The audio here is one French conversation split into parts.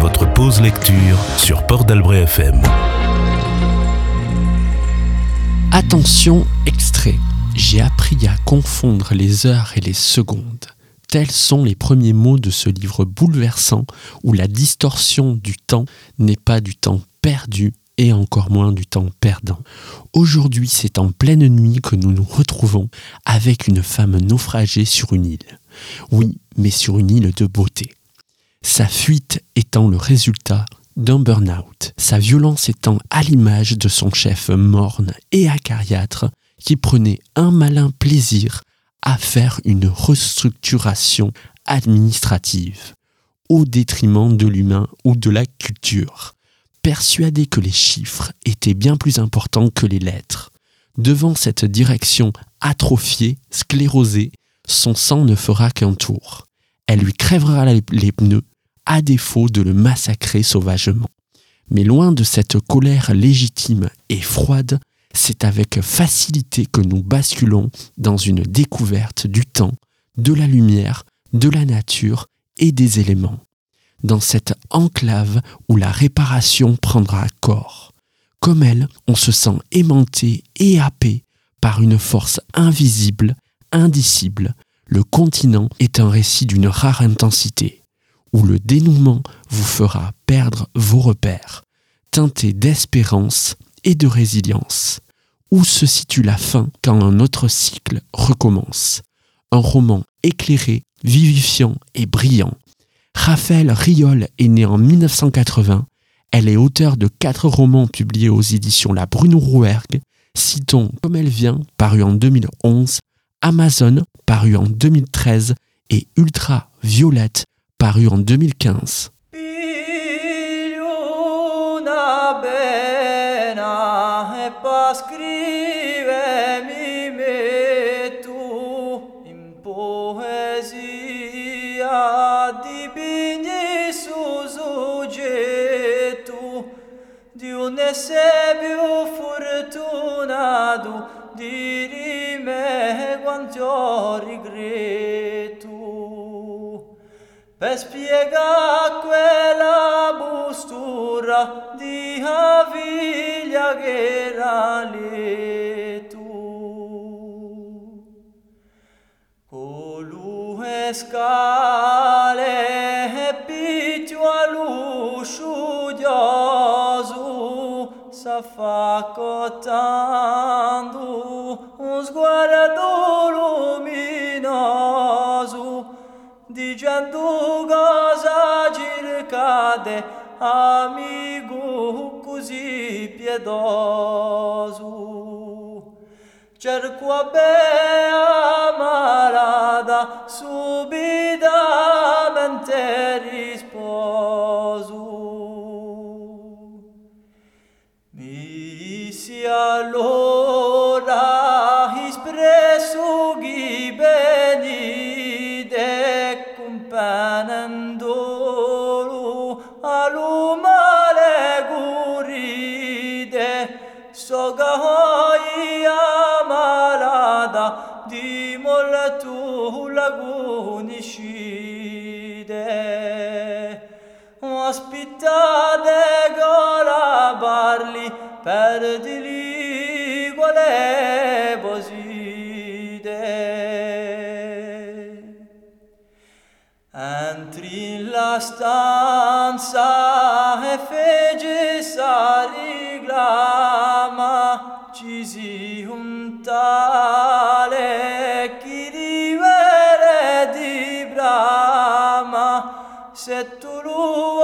Votre pause lecture sur Port d'Albret FM. Attention, extrait. J'ai appris à confondre les heures et les secondes. Tels sont les premiers mots de ce livre bouleversant où la distorsion du temps n'est pas du temps perdu et encore moins du temps perdant. Aujourd'hui, c'est en pleine nuit que nous nous retrouvons avec une femme naufragée sur une île. Oui, mais sur une île de beauté. Sa fuite étant le résultat d'un burn-out, sa violence étant à l'image de son chef morne et acariâtre qui prenait un malin plaisir à faire une restructuration administrative au détriment de l'humain ou de la culture persuadé que les chiffres étaient bien plus importants que les lettres. Devant cette direction atrophiée, sclérosée, son sang ne fera qu'un tour. Elle lui crèvera les pneus, à défaut de le massacrer sauvagement. Mais loin de cette colère légitime et froide, c'est avec facilité que nous basculons dans une découverte du temps, de la lumière, de la nature et des éléments dans cette enclave où la réparation prendra corps. Comme elle, on se sent aimanté et happé par une force invisible, indicible. Le continent est un récit d'une rare intensité, où le dénouement vous fera perdre vos repères, teinté d'espérance et de résilience. Où se situe la fin quand un autre cycle recommence? Un roman éclairé, vivifiant et brillant, Raphaël Riol est née en 1980. Elle est auteure de quatre romans publiés aux éditions La Bruno Rouergue. Citons Comme elle vient, paru en 2011, Amazon, paru en 2013, et Ultra Violette, paru en 2015. più menzio rigretu per spiega quella bustura di aviglia che era letu colue scar facottando un sguardo luminoso dicendo cosa circade amico così piedoso. Cerco a bea allora his presugi beni de companandolo aluma leguride sogahoi amalada di molatu lagunishide. Ospitade gola barli perdili voside Antri la stanza e fece sali glama ci si un tale chi rivere di brama. Se tu lui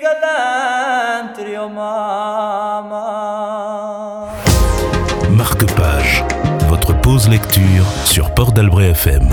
galantrio mama. Marque-page, votre pause lecture sur Port d'Albret FM.